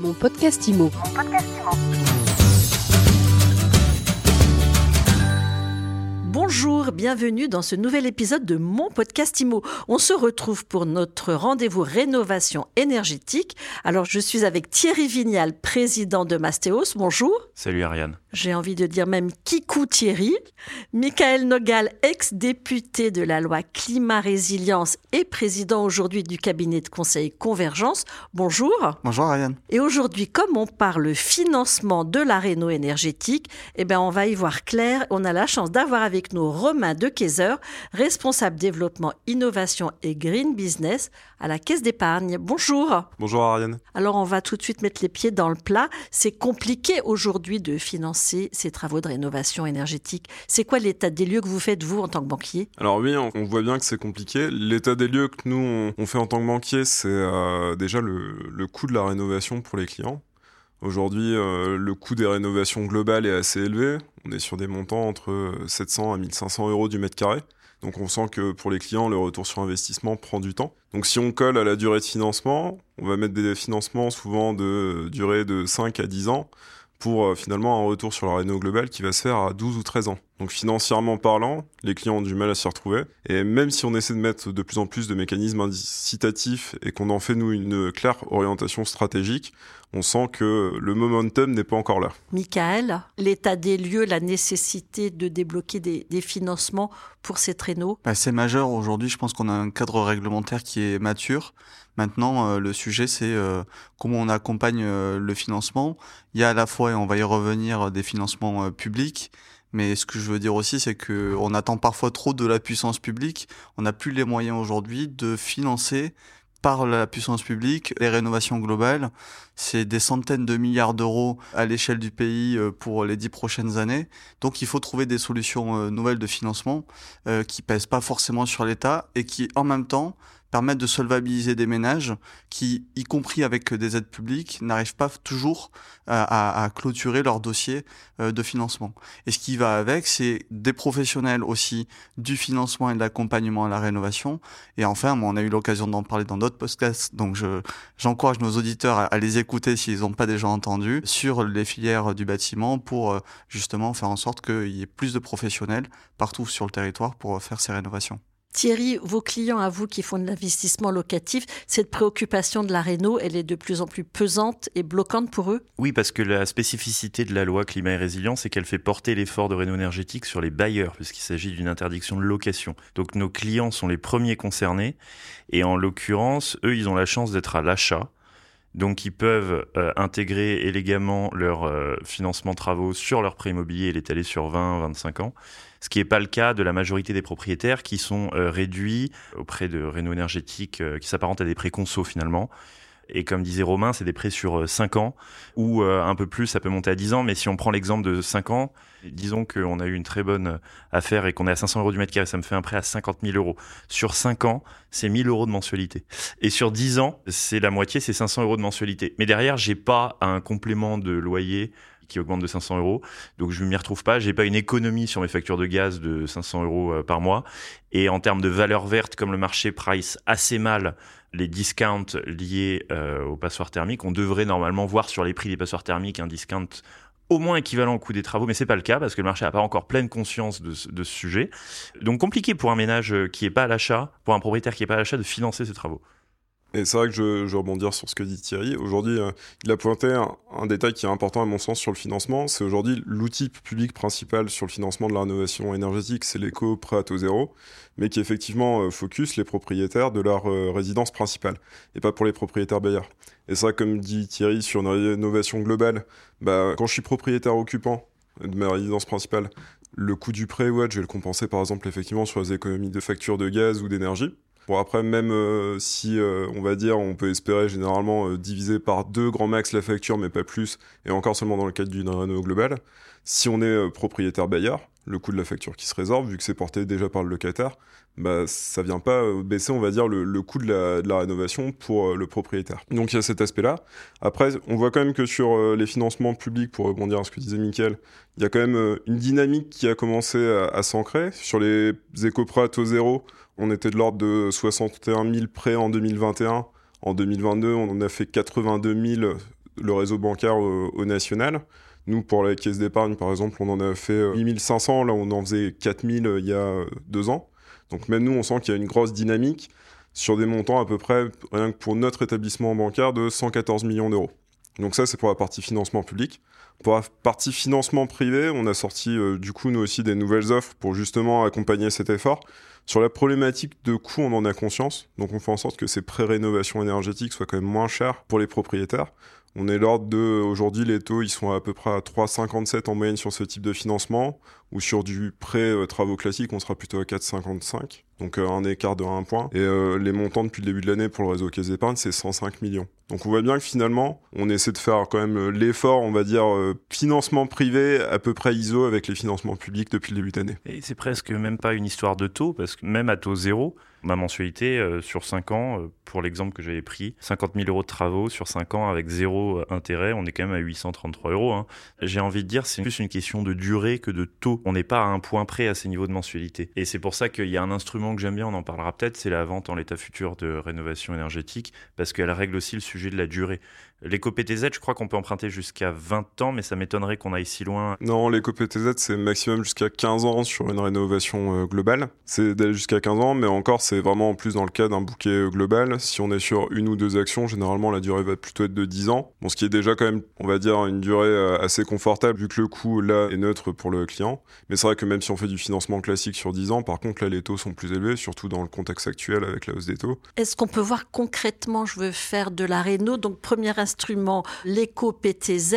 Mon podcast IMO. Bonjour, bienvenue dans ce nouvel épisode de mon podcast IMO. On se retrouve pour notre rendez-vous rénovation énergétique. Alors je suis avec Thierry Vignal, président de Mastéos. Bonjour. Salut Ariane. J'ai envie de dire même Kikou Thierry. Michael Nogal, ex-député de la loi climat résilience et président aujourd'hui du cabinet de conseil Convergence. Bonjour. Bonjour Ariane. Et aujourd'hui, comme on parle financement de la réno énergétique, eh ben on va y voir clair. On a la chance d'avoir avec nous Romain de Kayser, responsable développement, innovation et green business à la Caisse d'épargne. Bonjour. Bonjour Ariane. Alors on va tout de suite mettre les pieds dans le plat. C'est compliqué aujourd'hui de financer ces travaux de rénovation énergétique. C'est quoi l'état des lieux que vous faites vous en tant que banquier? Alors oui, on voit bien que c'est compliqué. L'état des lieux que nous on fait en tant que banquier, c'est euh, déjà le, le coût de la rénovation pour les clients. Aujourd'hui, euh, le coût des rénovations globales est assez élevé. On est sur des montants entre 700 à 1500 euros du mètre carré. Donc on sent que pour les clients, le retour sur investissement prend du temps. Donc si on colle à la durée de financement, on va mettre des financements souvent de durée de 5 à 10 ans pour euh, finalement un retour sur la réno globale qui va se faire à 12 ou 13 ans. Donc financièrement parlant, les clients ont du mal à s'y retrouver. Et même si on essaie de mettre de plus en plus de mécanismes incitatifs et qu'on en fait nous une claire orientation stratégique, on sent que le momentum n'est pas encore là. Michael, l'état des lieux, la nécessité de débloquer des, des financements pour ces traîneaux? Bah, C'est majeur aujourd'hui, je pense qu'on a un cadre réglementaire qui est mature. Maintenant, euh, le sujet, c'est euh, comment on accompagne euh, le financement. Il y a à la fois, et on va y revenir, des financements euh, publics. Mais ce que je veux dire aussi, c'est que on attend parfois trop de la puissance publique. On n'a plus les moyens aujourd'hui de financer par la puissance publique, les rénovations globales, c'est des centaines de milliards d'euros à l'échelle du pays euh, pour les dix prochaines années. Donc il faut trouver des solutions euh, nouvelles de financement euh, qui pèsent pas forcément sur l'État et qui en même temps permettent de solvabiliser des ménages qui, y compris avec des aides publiques, n'arrivent pas toujours à, à, clôturer leur dossier de financement. Et ce qui va avec, c'est des professionnels aussi du financement et de l'accompagnement à la rénovation. Et enfin, on a eu l'occasion d'en parler dans d'autres podcasts, donc je, j'encourage nos auditeurs à, à les écouter s'ils n'ont pas déjà entendu sur les filières du bâtiment pour justement faire en sorte qu'il y ait plus de professionnels partout sur le territoire pour faire ces rénovations. Thierry, vos clients à vous qui font de l'investissement locatif, cette préoccupation de la réno, elle est de plus en plus pesante et bloquante pour eux? Oui, parce que la spécificité de la loi climat et résilience, c'est qu'elle fait porter l'effort de réno énergétique sur les bailleurs, puisqu'il s'agit d'une interdiction de location. Donc nos clients sont les premiers concernés, et en l'occurrence, eux, ils ont la chance d'être à l'achat. Donc ils peuvent euh, intégrer élégamment leur euh, financement travaux sur leur prêt immobilier et l'étaler sur 20-25 ans ce qui n'est pas le cas de la majorité des propriétaires qui sont euh, réduits auprès de réno énergétiques euh, qui s'apparentent à des prêts conso finalement. Et comme disait Romain, c'est des prêts sur 5 ans, ou euh, un peu plus, ça peut monter à 10 ans. Mais si on prend l'exemple de 5 ans, disons qu'on a eu une très bonne affaire et qu'on est à 500 euros du mètre carré, ça me fait un prêt à 50 000 euros. Sur 5 ans, c'est 1000 euros de mensualité. Et sur 10 ans, c'est la moitié, c'est 500 euros de mensualité. Mais derrière, j'ai pas un complément de loyer qui augmente de 500 euros. Donc je ne m'y retrouve pas. J'ai pas une économie sur mes factures de gaz de 500 euros euh, par mois. Et en termes de valeur verte, comme le marché price assez mal les discounts liés euh, aux passoires thermiques, on devrait normalement voir sur les prix des passoires thermiques un discount au moins équivalent au coût des travaux, mais c'est pas le cas parce que le marché n'a pas encore pleine conscience de, de, ce sujet. Donc compliqué pour un ménage qui est pas à l'achat, pour un propriétaire qui est pas à l'achat, de financer ses travaux. Et c'est vrai que je, je rebondir sur ce que dit Thierry. Aujourd'hui, euh, il a pointé un, un, détail qui est important à mon sens sur le financement. C'est aujourd'hui l'outil public principal sur le financement de la rénovation énergétique, c'est l'éco prêt à taux zéro, mais qui effectivement euh, focus les propriétaires de leur euh, résidence principale et pas pour les propriétaires bailleurs. Et ça, comme dit Thierry, sur une rénovation globale, bah, quand je suis propriétaire occupant de ma résidence principale, le coût du prêt, ouais, je vais le compenser par exemple effectivement sur les économies de facture de gaz ou d'énergie. Bon après même euh, si euh, on va dire on peut espérer généralement euh, diviser par deux grand max la facture mais pas plus et encore seulement dans le cadre d'une réno globale, si on est propriétaire bailleur, le coût de la facture qui se résorbe vu que c'est porté déjà par le locataire, bah ça vient pas baisser on va dire le, coût de la, rénovation pour le propriétaire. Donc il y a cet aspect là. Après on voit quand même que sur les financements publics pour rebondir à ce que disait Mickaël, il y a quand même une dynamique qui a commencé à, à s'ancrer sur les éco-prêts à taux zéro on était de l'ordre de 61 000 prêts en 2021. En 2022, on en a fait 82 000 le réseau bancaire au, national. Nous, pour la caisse d'épargne, par exemple, on en a fait 8500, là on en faisait 4000 il y a deux ans. Donc même nous, on sent qu'il y a une grosse dynamique sur des montants à peu près, rien que pour notre établissement bancaire, de 114 millions d'euros. Donc ça, c'est pour la partie financement public. Pour la partie financement privé, on a sorti euh, du coup nous aussi des nouvelles offres pour justement accompagner cet effort. Sur la problématique de coût, on en a conscience. Donc on fait en sorte que ces pré-rénovations énergétiques soient quand même moins chères pour les propriétaires. On est l'ordre de, aujourd'hui, les taux, ils sont à peu près à 3,57 en moyenne sur ce type de financement, ou sur du prêt euh, travaux classique, on sera plutôt à 4,55, donc euh, un écart de 1 point. Et euh, les montants depuis le début de l'année pour le réseau Caisse d'épargne, c'est 105 millions. Donc on voit bien que finalement, on essaie de faire quand même l'effort, on va dire, financement privé à peu près ISO avec les financements publics depuis le début d'année. Et c'est presque même pas une histoire de taux, parce que même à taux zéro, ma mensualité sur 5 ans, pour l'exemple que j'avais pris, 50 000 euros de travaux sur 5 ans avec zéro intérêt, on est quand même à 833 euros. Hein. J'ai envie de dire, c'est plus une question de durée que de taux. On n'est pas à un point près à ces niveaux de mensualité. Et c'est pour ça qu'il y a un instrument que j'aime bien, on en parlera peut-être, c'est la vente en l'état futur de rénovation énergétique, parce qu'elle règle aussi le sujet de la durée. L'éco-PTZ, je crois qu'on peut emprunter jusqu'à 20 ans, mais ça m'étonnerait qu'on aille si loin. Non, l'éco-PTZ, c'est maximum jusqu'à 15 ans sur une rénovation globale. C'est d'aller jusqu'à 15 ans, mais encore, c'est vraiment en plus dans le cas d'un bouquet euh, global. Si on est sur une ou deux actions, généralement la durée va plutôt être de 10 ans. Bon, ce qui est déjà quand même, on va dire, une durée euh, assez confortable vu que le coût là est neutre pour le client. Mais c'est vrai que même si on fait du financement classique sur 10 ans, par contre là les taux sont plus élevés, surtout dans le contexte actuel avec la hausse des taux. Est-ce qu'on peut voir concrètement, je veux faire de la réno, donc premier instrument, l'éco-PTZ,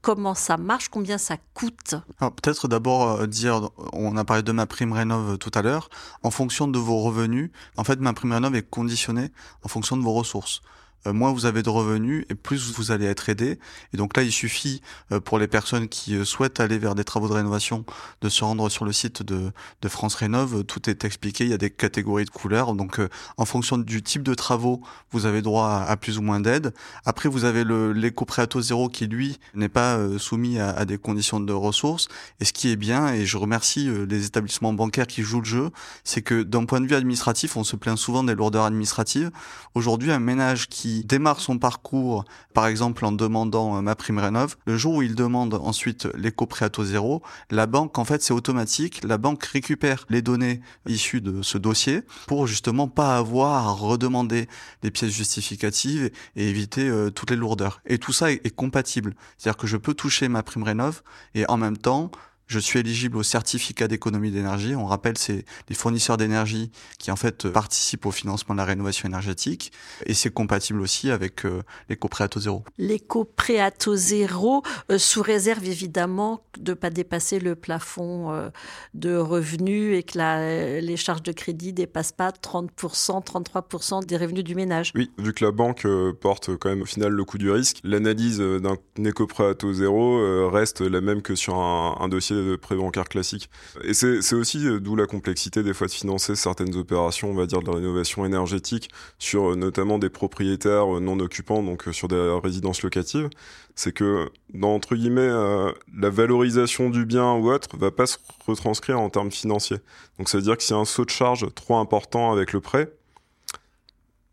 comment ça marche, combien ça coûte? Peut-être d'abord euh, dire, on a parlé de ma prime rénov tout à l'heure, en fonction de vos revenus, en fait ma prime rénov est conditionnée en fonction de vos ressources. Euh, moins vous avez de revenus et plus vous allez être aidé. Et donc là, il suffit euh, pour les personnes qui euh, souhaitent aller vers des travaux de rénovation de se rendre sur le site de, France Rénov. Tout est expliqué, il y a des catégories de couleurs. Donc en fonction du type de travaux, vous avez droit à, plus ou moins d'aide. Après, vous avez l'éco-prêt à taux zéro qui, lui, n'est pas soumis à, à, des conditions de ressources. Et ce qui est bien, et je remercie les établissements bancaires qui jouent le jeu, c'est que d'un point de vue administratif, on se plaint souvent des lourdeurs administratives. Aujourd'hui, un ménage qui démarre son parcours, par exemple en demandant euh, ma prime rénov, le jour où il demande ensuite l'éco-prêt à taux zéro, la banque, en fait, c'est automatique. La banque récupère les données issues de ce dossier pour justement pas avoir à redemander des pièces justificatives et éviter euh, toutes les lourdeurs. Et tout ça est, est compatible. C'est-à-dire que je peux toucher ma prime rénov et en même temps je suis éligible au certificat d'économie d'énergie. On rappelle, c'est les fournisseurs d'énergie qui en fait participent au financement de la rénovation énergétique et c'est compatible aussi avec euh, l'éco-prêt à taux zéro. L'éco-prêt à taux zéro, euh, sous réserve évidemment de ne pas dépasser le plafond euh, de revenus et que la, les charges de crédit dépassent pas 30%, 33% des revenus du ménage. Oui, vu que la banque porte quand même au final le coût du risque, l'analyse d'un éco-prêt à taux zéro reste la même que sur un, un dossier de prêt bancaire classique. Et c'est aussi euh, d'où la complexité des fois de financer certaines opérations, on va dire, de rénovation énergétique sur euh, notamment des propriétaires euh, non occupants, donc sur des résidences locatives. C'est que dans entre guillemets la valorisation du bien ou autre va pas se retranscrire en termes financiers. Donc ça veut dire que s'il y a un saut de charge trop important avec le prêt,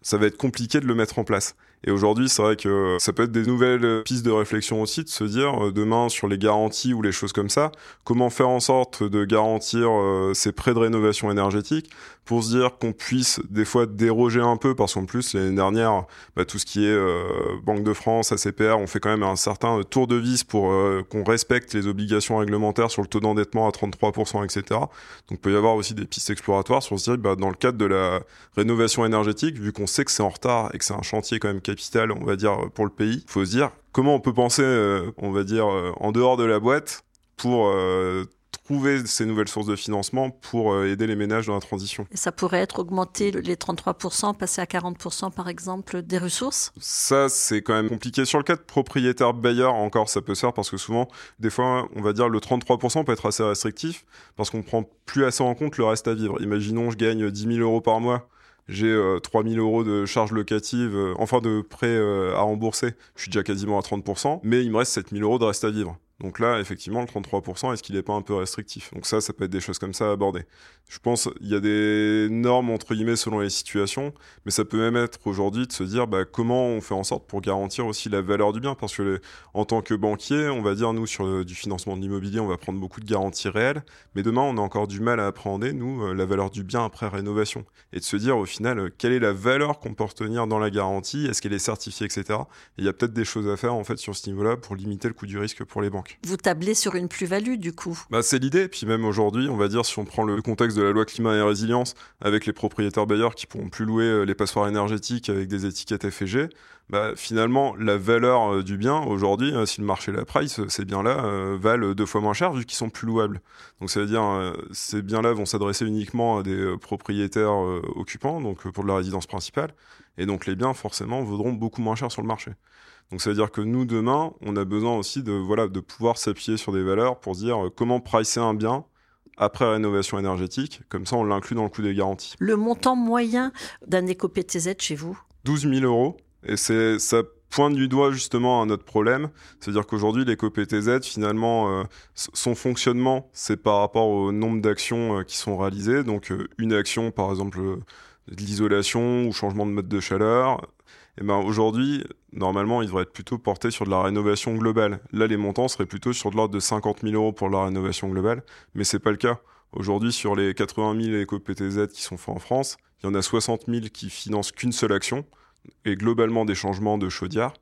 ça va être compliqué de le mettre en place. Et aujourd'hui, c'est vrai que ça peut être des nouvelles pistes de réflexion aussi, de se dire euh, demain sur les garanties ou les choses comme ça, comment faire en sorte de garantir euh, ces prêts de rénovation énergétique pour se dire qu'on puisse des fois déroger un peu, parce qu'en plus l'année dernière, bah, tout ce qui est euh, Banque de France, ACPR, on fait quand même un certain tour de vis pour qu'on respecte les obligations réglementaires sur le taux d'endettement à 33%, etc. Donc il peut y avoir aussi des pistes exploratoires sur se dire, bah, dans le cadre de la rénovation énergétique, vu qu'on sait que c'est en retard et que c'est un chantier quand même capital, on va dire, pour le pays. Faut se dire comment on peut penser, euh, on va dire, euh, en dehors de la boîte pour euh, trouver ces nouvelles sources de financement pour aider les ménages dans la transition. Et ça pourrait être augmenter les 33%, passer à 40% par exemple des ressources? Ça, c'est quand même compliqué. Sur le cas de propriétaire bailleur, encore, ça peut se faire parce que souvent, des fois, on va dire le 33% peut être assez restrictif parce qu'on prend plus assez en compte le reste à vivre. Imaginons, je gagne 10 000 euros par mois j'ai 3000 euh, euros de charges locatives, euh, enfin de prêts euh, à rembourser, je suis déjà quasiment à 30%, mais il me reste 7000 euros de reste à vivre. Donc là, effectivement, le 33%, est-ce qu'il n'est pas un peu restrictif? Donc ça, ça peut être des choses comme ça à aborder. Je pense qu'il y a des normes, entre guillemets, selon les situations, mais ça peut même être aujourd'hui de se dire bah, comment on fait en sorte pour garantir aussi la valeur du bien? Parce que en tant que banquier, on va dire, nous, sur du financement de l'immobilier, on va prendre beaucoup de garanties réelles, mais demain, on a encore du mal à appréhender, nous, euh, la valeur du bien après rénovation. Et de se dire, au final, euh, quelle est la valeur qu'on peut retenir dans la garantie? Est-ce qu'elle est certifiée, etc. Et il y a peut-être des choses à faire, en fait, sur ce niveau-là pour limiter le coût du risque pour les banques. Vous tablez sur une plus-value du coup bah, C'est l'idée. Puis même aujourd'hui, on va dire, si on prend le contexte de la loi climat et résilience, avec les propriétaires bailleurs qui pourront plus louer euh, les passoires énergétiques avec des étiquettes FG, bah, finalement, la valeur euh, du bien aujourd'hui, euh, si le marché la price, ces biens-là valent deux fois moins cher vu qu'ils sont plus louables. Donc ça veut dire ces biens-là vont s'adresser uniquement à des propriétaires occupants, donc pour de la résidence principale, et donc les biens forcément vaudront beaucoup moins cher sur le marché. Donc ça veut dire que nous, demain, on a besoin aussi de, voilà, de pouvoir s'appuyer sur des valeurs pour dire euh, comment pricer un bien après rénovation énergétique. Comme ça, on l'inclut dans le coût des garanties. Le montant moyen d'un éco-PTZ chez vous? 12 000 euros. Et c'est ça pointe du doigt justement à notre problème. C'est-à-dire qu'aujourd'hui, l'éco-PTZ, finalement, euh, son fonctionnement, c'est par rapport au nombre d'actions euh, qui sont réalisées. Donc une action, par exemple, de l'isolation ou changement de mode de chaleur, et eh ben aujourd'hui, normalement, il devrait être plutôt porté sur de la rénovation globale. Là, les montants seraient plutôt sur de l'ordre de 50 000 euros pour la rénovation globale, mais c'est pas le cas. Aujourd'hui, sur les 80 000 éco-PTZ qui sont faits en France, il y en a 60 000 qui financent qu'une seule action, et globalement des changements de chaudière,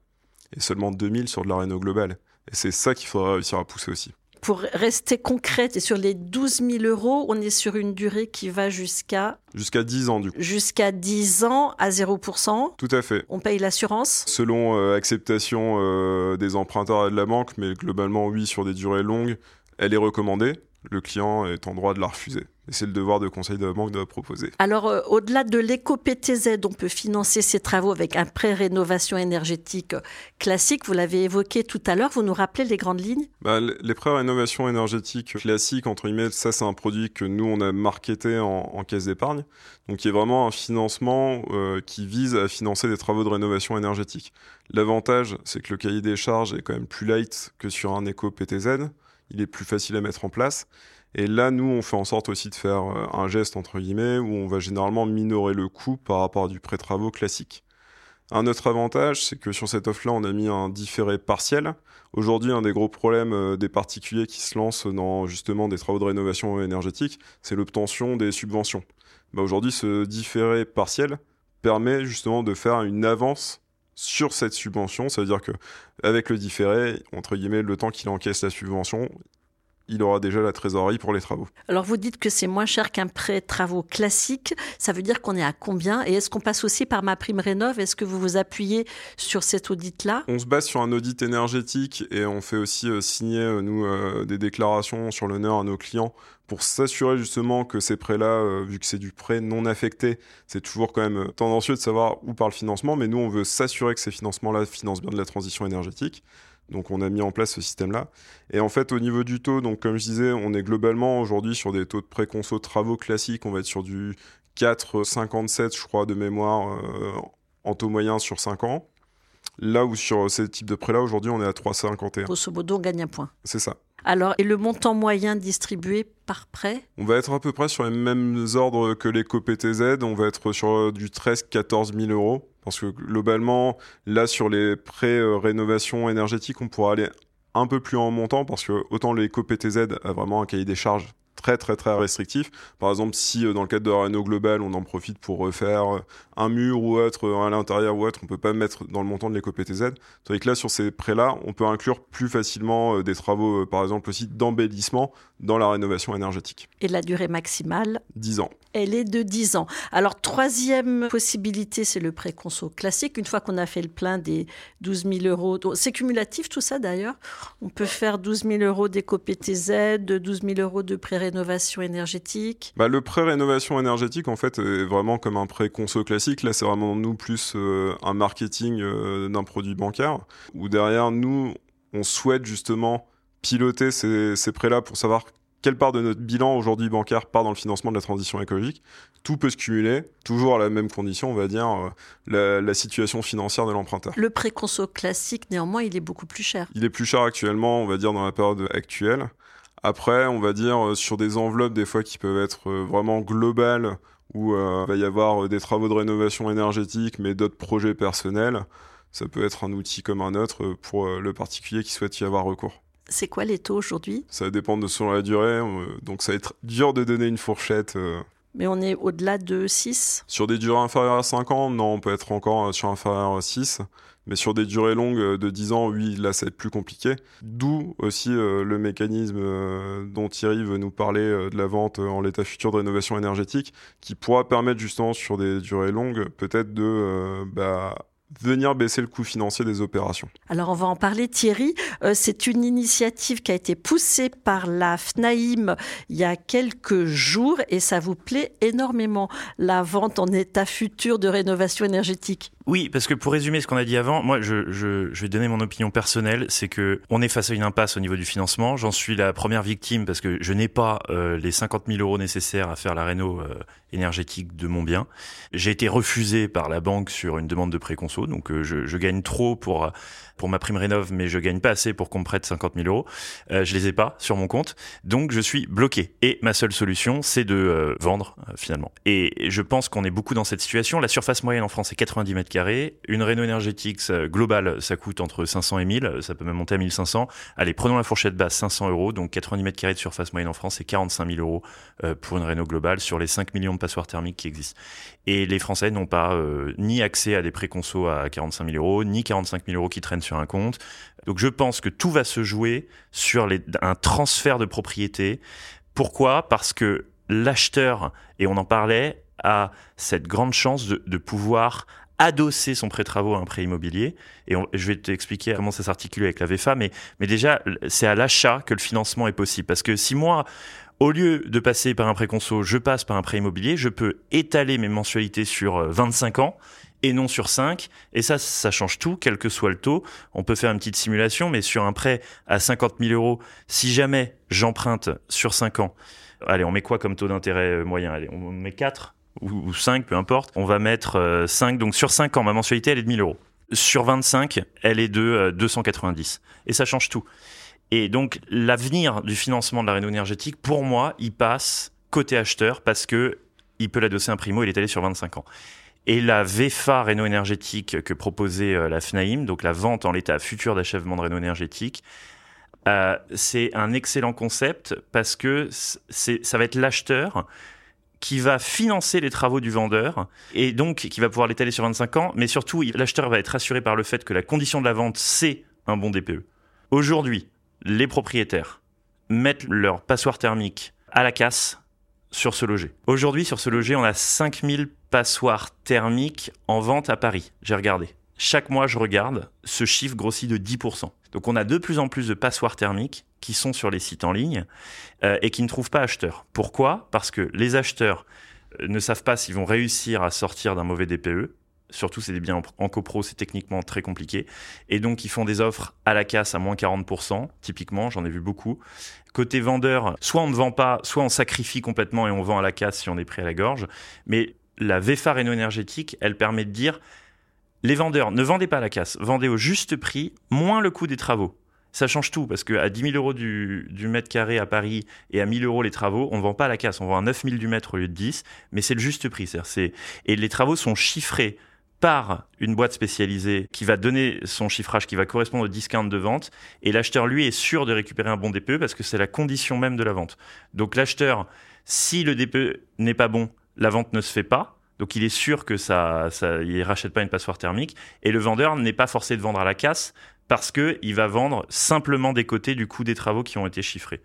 et seulement 2 000 sur de la réno globale. Et c'est ça qu'il faudra réussir à pousser aussi pour rester concrète, et sur les 12 000 euros, on est sur une durée qui va jusqu'à... Jusqu'à 10 ans, du coup. Jusqu'à 10 ans à 0%. Tout à fait. On paye l'assurance Selon euh, acceptation euh, des emprunteurs et de la banque, mais globalement, oui, sur des durées longues, elle est recommandée. Le client est en droit de la refuser. C'est le devoir de conseil de la banque de proposer. Alors, euh, au-delà de l'éco-PTZ, on peut financer ces travaux avec un prêt rénovation énergétique classique. Vous l'avez évoqué tout à l'heure. Vous nous rappelez les grandes lignes? Bah, Les prêts rénovation énergétique classiques, entre guillemets, ça, c'est un produit que nous, on a marketé en, caisse d'épargne. Donc, il y a vraiment un financement euh, qui vise à financer des travaux de rénovation énergétique. L'avantage, c'est que le cahier des charges est quand même plus light que sur un éco-PTZ. Il est plus facile à mettre en place. Et là, nous, on fait en sorte aussi de faire euh, un geste, entre guillemets, où on va généralement minorer le coût par rapport du pré-travaux classique. Un autre avantage, c'est que sur cette offre-là, on a mis un différé partiel. Aujourd'hui, un des gros problèmes euh, des particuliers qui se lancent dans justement des travaux de rénovation énergétique, c'est l'obtention des subventions. Bah, aujourd'hui, ce différé partiel permet justement de faire une avance sur cette subvention. Ça veut dire que avec le différé, entre guillemets, le temps qu'il encaisse la subvention, il aura déjà la trésorerie pour les travaux. Alors vous dites que c'est moins cher qu'un prêt travaux classique. Ça veut dire qu'on est à combien? Et est-ce qu'on passe aussi par ma prime rénov? Est-ce que vous vous appuyez sur cet audit-là? On se base sur un audit énergétique et on fait aussi euh, signer, euh, nous, euh, des déclarations sur l'honneur à nos clients pour s'assurer justement que ces prêts-là, vu que c'est du prêt non affecté, c'est toujours quand même tendancieux de savoir où part le financement, mais nous, on veut s'assurer que ces financements-là financent bien de la transition énergétique. Donc on a mis en place ce système-là. Et en fait, au niveau du taux, donc comme je disais, on est globalement aujourd'hui sur des taux de préconso travaux classiques. On va être sur du 4,57, je crois, de mémoire euh, en taux moyen sur 5 ans. Là où sur ces types de prêts-là, aujourd'hui, on est à 3,51. Grosso modo, on gagne un point. C'est ça. Alors, et le montant moyen distribué par prêt? On va être à peu près sur les mêmes ordres que l'éco-PTZ. On va être sur du 13-14 000 euros. Parce que globalement, là, sur les prêts euh, rénovation énergétique, on pourra aller un peu plus en montant parce que autant l'éco-PTZ a vraiment un cahier des charges très très très restrictif. Par exemple, si euh, dans le cadre de réno globale, on en profite pour refaire euh, un mur ou autre à l'intérieur ou autre, on peut pas mettre dans le montant de l'éco-PTZ. Tandis que là, sur ces prêts-là, on peut inclure plus facilement des travaux, par exemple aussi d'embellissement dans la rénovation énergétique. Et la durée maximale 10 ans elle est de 10 ans. Alors, troisième possibilité, c'est le prêt conso classique. Une fois qu'on a fait le plein des 12 000 euros, c'est cumulatif tout ça d'ailleurs. On peut faire 12 000 euros d'éco-PTZ, 12 000 euros de pré-rénovation énergétique. Bah, le pré-rénovation énergétique, en fait, est vraiment comme un prêt conso classique. Là, c'est vraiment nous plus euh, un marketing euh, d'un produit bancaire, où derrière nous, on souhaite justement piloter ces, ces prêts-là pour savoir quelle part de notre bilan aujourd'hui bancaire part dans le financement de la transition écologique Tout peut se cumuler, toujours à la même condition, on va dire, euh, la, situation financière de l'emprunteur. Le préconso classique, néanmoins, il est beaucoup plus cher. Il est plus cher actuellement, on va dire, dans la période actuelle. Après, on va dire, sur des enveloppes, des fois, qui peuvent être vraiment globales, où il va y avoir des travaux de rénovation énergétique, mais d'autres projets personnels, ça peut être un outil comme un autre pour le particulier qui souhaite y avoir recours. C'est quoi les taux aujourd'hui? Ça dépend de selon la durée, euh, donc ça va être dur de donner une fourchette. Euh. Mais on est au-delà de 6 Sur des durées inférieures à 5 ans, non, on peut être encore sur inférieur à 6. Mais sur des durées longues de 10 ans, oui, là, ça va être plus compliqué. D'où aussi euh, le mécanisme dont Thierry veut nous parler de la vente en l'état futur de rénovation énergétique, qui pourra permettre justement sur des durées longues, peut-être de bah, venir baisser le coût financier des opérations. Alors on va en parler Thierry, euh, c'est une initiative qui a été poussée par la FNAIM il y a quelques jours et ça vous plaît énormément, la vente en état futur de rénovation énergétique. Oui, parce que pour résumer ce qu'on a dit avant, moi je, je, je, vais donner mon opinion personnelle, c'est que on est face à une impasse au niveau du financement. J'en suis la première victime parce que je n'ai pas euh, les 50 000 euros nécessaires à faire la réno euh, énergétique de mon bien. J'ai été refusé par la banque sur une demande de préconso, donc euh, je, je, gagne trop pour pour ma prime rénov, mais je gagne pas assez pour qu'on me prête 50 000 euros. je les ai pas sur mon compte, donc je suis bloqué. Et ma seule solution, c'est de vendre finalement. Et je pense qu'on est beaucoup dans cette situation. La surface moyenne en France est 90 mètres une réno énergétique globale, ça coûte entre 500 et 1000, ça peut même monter à 1500. Allez, prenons la fourchette basse, 500 euros, donc 90 mètres carrés de surface moyenne en France, c'est 45 000 euros euh, pour une réno globale sur les 5 millions de passoires thermiques qui existent. Et les Français n'ont pas euh, ni accès à des préconsos à 45 000 euros, ni 45 000 euros qui traînent sur un compte. Donc je pense que tout va se jouer sur les, un transfert de propriété. Pourquoi? Parce que l'acheteur, et on en parlait, a cette grande chance de, pouvoir adosser son prêt travaux à un prêt immobilier. Et je vais t'expliquer comment ça s'articule avec la VFA, mais, mais déjà, c'est à l'achat que le financement est possible. Parce que si moi, au lieu de passer par un prêt conso, je passe par un prêt immobilier, je peux étaler mes mensualités sur 25 euh, ans et non sur 5. Et ça, ça change tout, quel que soit le taux. On peut faire une petite simulation, mais sur un prêt à 50 000 euros, si jamais j'emprunte sur 5 ans, allez, on met quoi comme taux d'intérêt euh, moyen? Allez, on met 4 ou, 5, peu importe. On va mettre 5. Euh, Donc sur 5 ans, ma mensualité, elle est de 1000 euros. Sur 25, elle est de 290. Euh, Et ça change tout. Et donc l'avenir du financement de la réno énergétique, pour moi, il passe côté acheteur parce que il peut l'adosser un primo, il est allé sur 25 ans. Et la VFA réno énergétique que proposait euh, la FNAIM, donc la vente en l'état futur d'achèvement de réno énergétique, c'est un excellent concept parce que ça va être l'acheteur qui va financer les travaux du vendeur et donc qui va pouvoir l'étaler sur 25 ans, mais surtout l'acheteur va être rassuré par le fait que la condition de la vente c'est un bon DPE. Aujourd'hui, les propriétaires mettent leur passoire thermique à la casse sur ce loger. Aujourd'hui, sur ce loger, on a 5000 passoires thermiques en vente à Paris. J'ai regardé. Chaque mois, je regarde, ce chiffre grossit de 10%. Donc on a de plus en plus de passoires thermiques qui sont sur les sites en ligne euh, et qui ne trouvent pas acheteurs. Pourquoi? Parce que les acheteurs euh, ne savent pas s'ils vont réussir à sortir d'un mauvais DPE. Surtout, c'est des biens en copro, c'est techniquement très compliqué. Et donc, ils font des offres à la casse à moins 40%, typiquement, j'en ai vu beaucoup. Côté vendeur, soit on ne vend pas, soit on sacrifie complètement et on vend à la casse si on est pris à la gorge. Mais la VFA réno-énergétique, elle permet de dire, les vendeurs, ne vendez pas la casse, vendez au juste prix, moins le coût des travaux ça change tout parce qu'à 10 000 euros du, mètre carré à Paris et à 1000 euros les travaux, on ne vend pas la casse, on vend à 9 000 du mètre au lieu de 10, mais c'est le juste prix. Et les travaux sont chiffrés par une boîte spécialisée qui va donner son chiffrage qui va correspondre au discount de vente et l'acheteur lui est sûr de récupérer un bon DPE parce que c'est la condition même de la vente. Donc l'acheteur, si le DPE n'est pas bon, la vente ne se fait pas. Donc il est sûr que ça, il rachète pas une passoire thermique et le vendeur n'est pas forcé de vendre à la casse parce qu'il va vendre simplement des côtés du coût des travaux qui ont été chiffrés.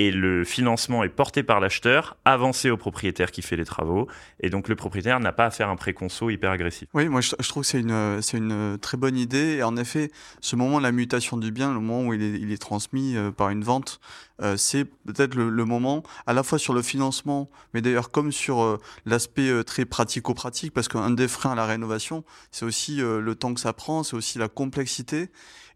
Et le financement est porté par l'acheteur, avancé au propriétaire qui fait les travaux, et donc le propriétaire n'a pas à faire un préconso hyper agressif. Oui, moi je, trouve que c'est une, très bonne idée, et en effet, ce moment de la mutation du bien, le moment où il est, il est transmis euh, par une vente, euh, c'est peut-être le, moment, à la fois sur le financement, mais d'ailleurs comme sur euh, l'aspect très pratico-pratique, parce qu'un des freins à la rénovation, c'est aussi le temps que ça prend, c'est aussi la complexité.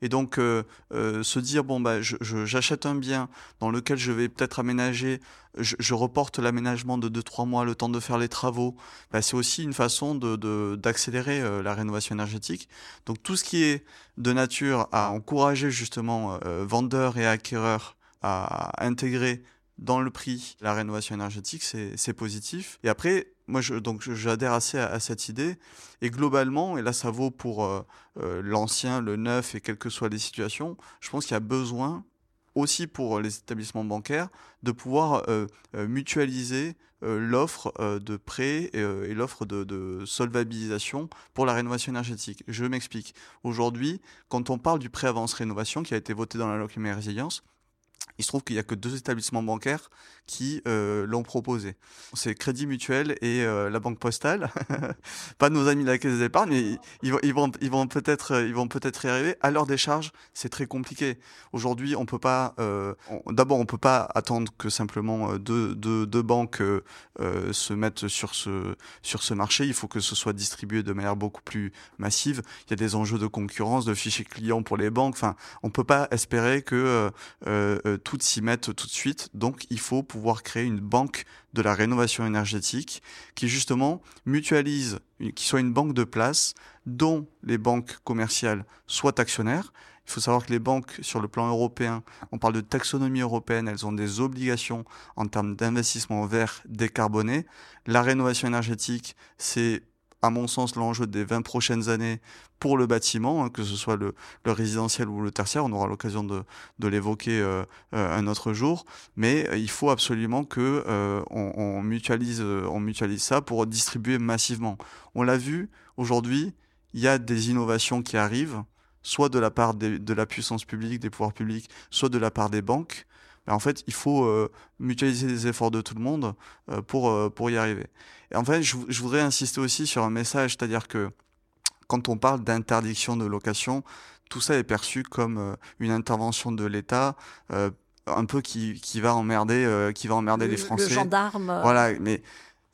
Et donc, se dire, bon, bah, j'achète un bien dans lequel je vais peut-être aménager, je, reporte l'aménagement de 2-3 mois, le temps de faire les travaux, bah, c'est aussi une façon d'accélérer de, la rénovation énergétique. Donc, tout ce qui est de nature à encourager justement vendeurs et acquéreurs à intégrer dans le prix la rénovation énergétique, c'est positif. Et après, moi, donc j'adhère assez à, cette idée. Et globalement, et là, ça vaut pour euh, euh, l'ancien, le neuf, et quelles que soient les situations, je pense qu'il y a besoin aussi pour les établissements bancaires de pouvoir euh, mutualiser l'offre de prêt et, l'offre de, de, solvabilisation pour la rénovation énergétique. Je m'explique. Aujourd'hui, quand on parle du prêt avance rénovation qui a été voté dans la loi climat et résilience, il se trouve qu'il n'y a que deux établissements bancaires qui euh, l'ont proposé. C'est Crédit Mutuel et euh, la Banque Postale. pas nos amis de la Caisse d'épargne, mais ils, vont, ils vont, peut-être, euh, peut-être y arriver. À leur décharge, c'est très compliqué. Aujourd'hui, on peut pas. D'abord, on peut pas attendre que simplement deux, deux, deux banques se mettent sur ce sur ce marché. Il faut que ce soit distribué de manière beaucoup plus massive. Il y a des enjeux de concurrence, de fichiers clients pour les banques. Enfin, on peut pas espérer que toutes s'y mettent tout de suite. Donc, il faut pouvoir créer une banque de la rénovation énergétique qui justement mutualise, qui soit une banque de place dont les banques commerciales soient actionnaires. Il faut savoir que les banques, sur le plan européen, on parle de taxonomie européenne, elles ont des obligations en termes d'investissement vert décarboné. La rénovation énergétique, c'est à mon sens, l'enjeu des 20 prochaines années pour le bâtiment, hein, que ce soit le, résidentiel ou le tertiaire. On aura l'occasion de, l'évoquer euh, euh, un autre jour. Mais euh, il faut absolument que on, mutualise, ça pour distribuer massivement. On l'a vu aujourd'hui, il y a des innovations qui arrivent, soit de la part de la puissance publique, des pouvoirs publics, soit de la part des banques en fait, il faut euh, mutualiser les efforts de tout le monde euh, pour, euh, pour y arriver. Et en fait, je, voudrais insister aussi sur un message, c'est-à-dire que quand on parle d'interdiction de location, tout ça est perçu comme une intervention de l'État, un peu qui, qui va emmerder, qui va emmerder les Français. Le gendarme. Voilà, mais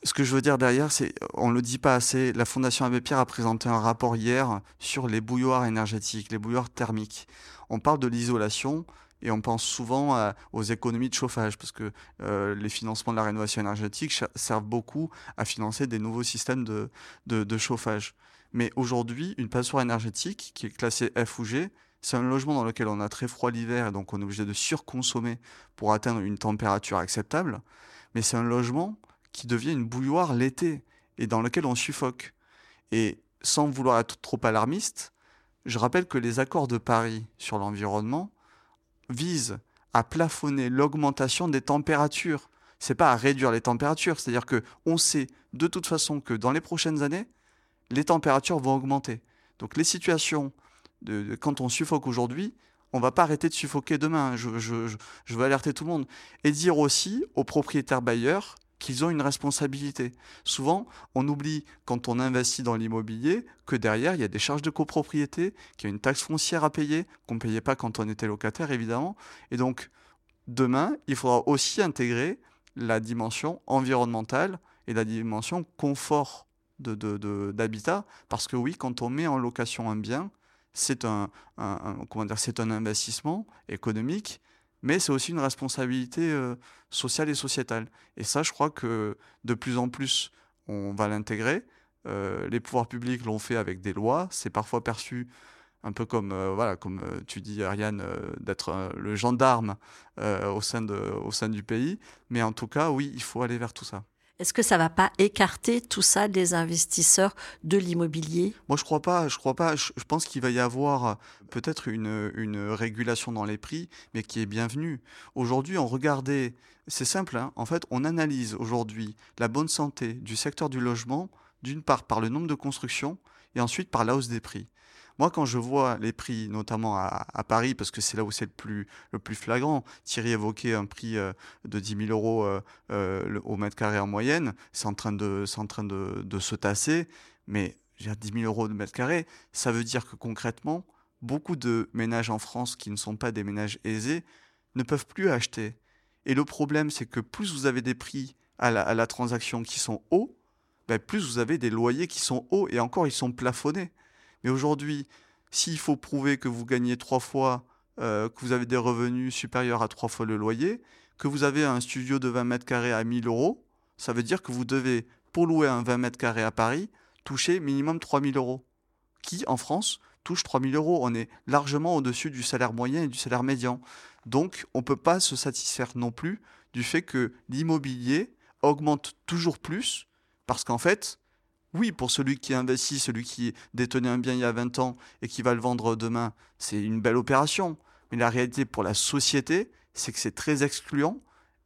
ce que je veux dire derrière, c'est, on ne le dit pas assez, la Fondation Abbé Pierre a présenté un rapport hier sur les bouilloires énergétiques, les bouilloires thermiques. On parle de l'isolation, et on pense souvent aux économies de chauffage, parce que euh, les financements de la rénovation énergétique servent beaucoup à financer des nouveaux systèmes de, de, chauffage. Mais aujourd'hui, une passoire énergétique qui est classée F ou G, c'est un logement dans lequel on a très froid l'hiver et donc on est obligé de surconsommer pour atteindre une température acceptable. Mais c'est un logement qui devient une bouilloire l'été et dans lequel on suffoque. Et sans vouloir être trop alarmiste, je rappelle que les accords de Paris sur l'environnement vise à plafonner l'augmentation des températures. C'est pas à réduire les températures, c'est-à-dire que on sait de toute façon que dans les prochaines années, les températures vont augmenter. Donc les situations de, quand on suffoque aujourd'hui, on va pas arrêter de suffoquer demain. Je, je veux alerter tout le monde et dire aussi aux propriétaires bailleurs qu'ils ont une responsabilité. Souvent, on oublie quand on investit dans l'immobilier que derrière, il y a des charges de copropriété, qu'il y a une taxe foncière à payer, qu'on ne payait pas quand on était locataire, évidemment. Et donc, demain, il faudra aussi intégrer la dimension environnementale et la dimension confort d'habitat, parce que oui, quand on met en location un bien, c'est c'est un investissement économique mais c'est aussi une responsabilité euh, sociale et sociétale. Et ça, je crois que de plus en plus, on va l'intégrer. Euh, les pouvoirs publics l'ont fait avec des lois. C'est parfois perçu un peu comme, euh, voilà, comme tu dis, Ariane, d'être le gendarme au, sein au sein du pays. Mais en tout cas, oui, il faut aller vers tout ça. Est-ce que ça va pas écarter tout ça des investisseurs de l'immobilier? Moi, je crois pas. Je crois pas. Je, pense qu'il va y avoir euh, peut-être une, une, régulation dans les prix, mais qui est bienvenue. Aujourd'hui, on regardait. C'est simple. Hein. en fait, on analyse aujourd'hui la bonne santé du secteur du logement, d'une part par le nombre de constructions et ensuite par la hausse des prix. Moi, quand je vois les prix, notamment à, Paris, parce que c'est là où c'est le plus, le plus flagrant, Thierry évoquait un prix euh, de 10 000 euros euh, euh, au mètre carré en moyenne, c'est en train, de, en train de, se tasser, mais 10 000 euros de mètre carré, ça veut dire que concrètement, beaucoup de ménages en France qui ne sont pas des ménages aisés ne peuvent plus acheter. Et le problème, c'est que plus vous avez des prix à la, à la transaction qui sont hauts, ben plus vous avez des loyers qui sont hauts et encore ils sont plafonnés. Mais aujourd'hui, S'il faut prouver que vous gagnez trois fois, euh, que vous avez des revenus supérieurs à trois fois le loyer, que vous avez un studio de 20 mètres carrés à 1000 euros, ça veut dire que vous devez, pour louer un 20 mètres carrés à Paris, toucher minimum 3000 euros. Qui, en France, touche 3000 euros On est largement au-dessus du salaire moyen et du salaire médian. Donc, on ne peut pas se satisfaire non plus du fait que l'immobilier augmente toujours plus, parce qu'en fait, oui, pour celui qui investit, celui qui détenait un bien il y a 20 ans et qui va le vendre demain, c'est une belle opération. Mais la réalité pour la société, c'est que c'est très excluant.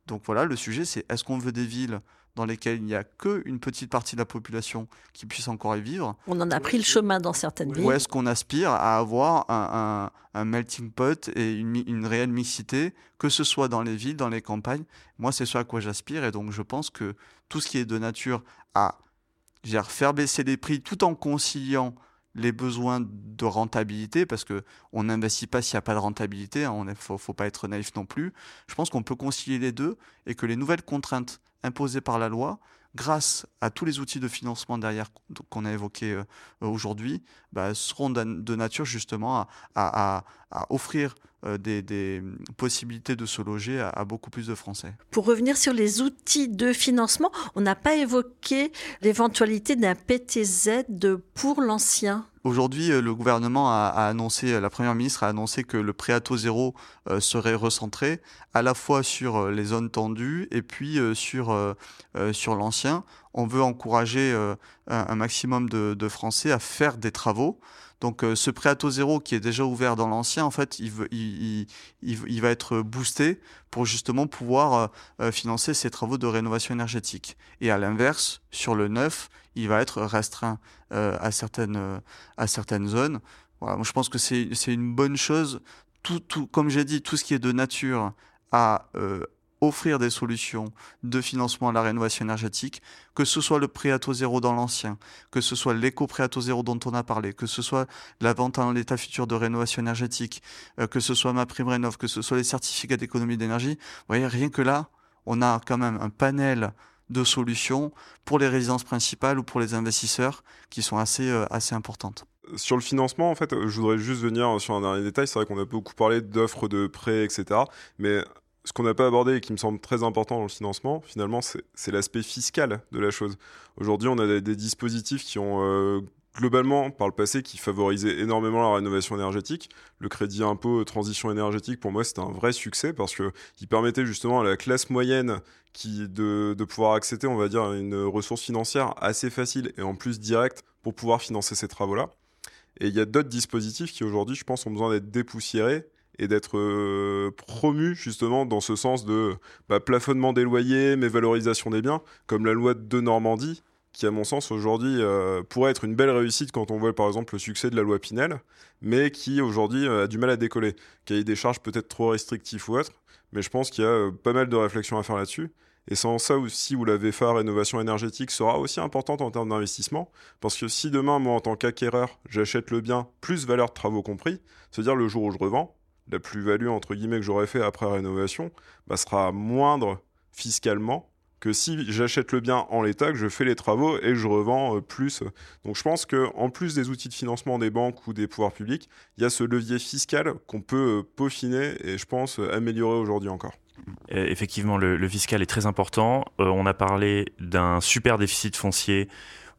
Donc voilà, le sujet, c'est est-ce qu'on veut des villes dans lesquelles il n'y a qu'une petite partie de la population qui puisse encore y vivre? On en a pris le chemin dans certaines villes. Ou est-ce qu'on aspire à avoir un, melting pot et une, une, réelle mixité, que ce soit dans les villes, dans les campagnes? Moi, c'est ce à quoi j'aspire et donc je pense que tout ce qui est de nature à faire baisser les prix tout en conciliant les besoins de rentabilité, parce que on n'investit pas s'il n'y a pas de rentabilité, il hein, ne faut, pas être naïf non plus. Je pense qu'on peut concilier les deux et que les nouvelles contraintes imposées par la loi, grâce à tous les outils de financement derrière qu'on a évoqués euh, aujourd'hui, bah, seront de, nature justement à, à offrir euh, des, possibilités de se loger à, beaucoup plus de Français. Pour revenir sur les outils de financement, on n'a pas évoqué l'éventualité d'un PTZ pour l'ancien. Aujourd'hui, euh, le gouvernement a, annoncé, euh, la première ministre a annoncé que le prêt à taux zéro serait recentré à la fois sur les zones tendues et puis sur, sur l'ancien. On veut encourager un, maximum de, Français à faire des travaux. Donc euh, ce prêt à taux zéro qui est déjà ouvert dans l'ancien, en fait, il, va être boosté pour justement pouvoir euh, euh, financer ces travaux de rénovation énergétique. Et à l'inverse, sur le neuf, il va être restreint à, certaines, à certaines zones. Je pense que c'est une bonne chose. Tout, tout, comme j'ai dit, tout ce qui est de nature à offrir des solutions de financement à la rénovation énergétique, que ce soit le prêt à taux zéro dans l'ancien, que ce soit l'éco-prêt à taux zéro dont on a parlé, que ce soit la vente en l'état futur de rénovation énergétique, euh, que ce soit ma prime rénov, que ce soit les certificats d'économie d'énergie. Vous voyez, rien que là, on a quand même un panel de solutions pour les résidences principales ou pour les investisseurs qui sont assez, euh, assez importantes. Sur le financement, en fait, je voudrais juste venir sur un dernier détail. C'est vrai qu'on a beaucoup parlé d'offres de prêts, etc. Mais ce qu'on n'a pas abordé et qui me semble très important dans le financement, finalement, c'est l'aspect fiscal de la chose. Aujourd'hui, on a des, dispositifs qui ont euh, globalement, par le passé, qui favorisaient énormément la rénovation énergétique. Le crédit impôt transition énergétique, pour moi, c'était un vrai succès parce qu'il permettait justement à la classe moyenne de, de pouvoir accéder, on va dire, à une ressource financière assez facile et en plus directe pour pouvoir financer ces travaux-là. Et il y a d'autres dispositifs qui aujourd'hui, je pense, ont besoin d'être dépoussiérés et d'être euh, promu justement dans ce sens de bah, plafonnement des loyers, mais valorisation des biens, comme la loi de Normandie, qui à mon sens aujourd'hui euh, pourrait être une belle réussite quand on voit par exemple le succès de la loi Pinel, mais qui aujourd'hui euh, a du mal à décoller, qui a des charges peut-être trop restrictives ou autres, mais je pense qu'il y a pas mal de réflexions à faire là-dessus. Et sans ça aussi, où la VFA rénovation énergétique sera aussi importante en termes d'investissement, parce que si demain, moi en tant qu'acquéreur, j'achète le bien plus valeur de travaux compris, c'est-à-dire le jour où je revends, la plus-value entre guillemets que j'aurais fait après rénovation bah, sera moindre fiscalement que si j'achète le bien en l'état, que je fais les travaux et que je revends euh, plus. Donc je pense que en plus des outils de financement des banques ou des pouvoirs publics, il y a ce levier fiscal qu'on peut euh, peaufiner et je pense améliorer aujourd'hui encore. Effectivement, le, fiscal est très important. Euh, on a parlé d'un super déficit foncier.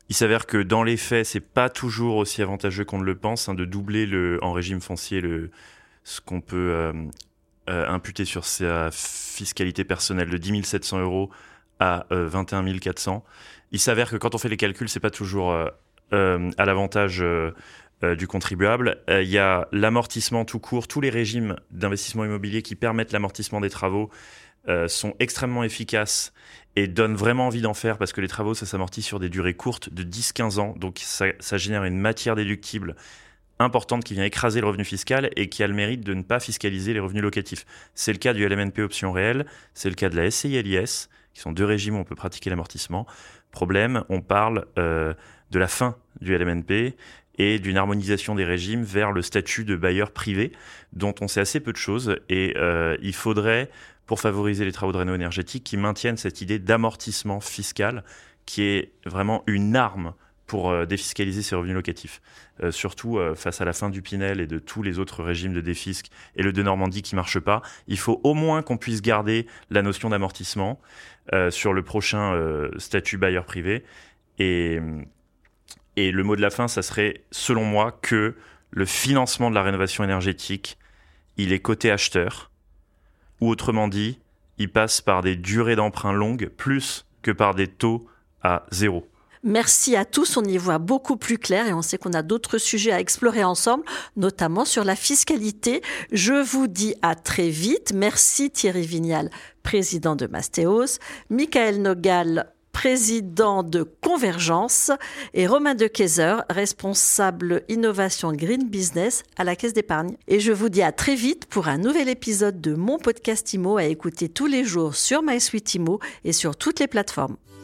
Il s'avère que dans les faits, c'est pas toujours aussi avantageux qu'on ne le pense hein, de doubler le, en régime foncier le, ce qu'on peut euh, euh, imputer sur sa fiscalité personnelle de 10 700 euros à 21 euh, 400. Il s'avère que quand on fait les calculs, c'est pas toujours à l'avantage du contribuable. Il y a l'amortissement tout court, tous les régimes d'investissement immobilier qui permettent l'amortissement des travaux sont extrêmement efficaces et donnent vraiment envie d'en faire parce que les travaux, ça s'amortit sur des durées courtes de 10-15 ans. Donc ça, ça, génère une matière déductible importante qui vient écraser le revenu fiscal et qui a le mérite de ne pas fiscaliser les revenus locatifs. C'est le cas du LMNP option réelle, c'est le cas de la SCI-LIS, qui sont deux régimes où on peut pratiquer l'amortissement. Problème, on parle euh, de la fin du LMNP et d'une harmonisation des régimes vers le statut de bailleur privé, dont on sait assez peu de choses. Et euh, il faudrait, pour favoriser les travaux de réno énergétique, qu'ils maintiennent cette idée d'amortissement fiscal, qui est vraiment une arme pour euh, défiscaliser ses revenus locatifs. Euh, surtout euh, face à la fin du Pinel et de tous les autres régimes de défisc et le de Normandie qui marche pas, il faut au moins qu'on puisse garder la notion d'amortissement sur le prochain statut bailleur privé. Et, et le mot de la fin, ça serait, selon moi, que le financement de la rénovation énergétique, il est côté acheteur, ou autrement dit, il passe par des durées d'emprunt longues plus que par des taux à zéro. Merci à tous, on y voit beaucoup plus clair et on sait qu'on a d'autres sujets à explorer ensemble, notamment sur la fiscalité. Je vous dis à très vite. Merci Thierry Vignal, président de Mastéos, Michael Nogal, président de Convergence, et Romain de Kayser, responsable innovation Green Business à la Caisse d'épargne. Et je vous dis à très vite pour un nouvel épisode de mon podcast IMO à écouter tous les jours sur MySuite IMO et sur toutes les plateformes.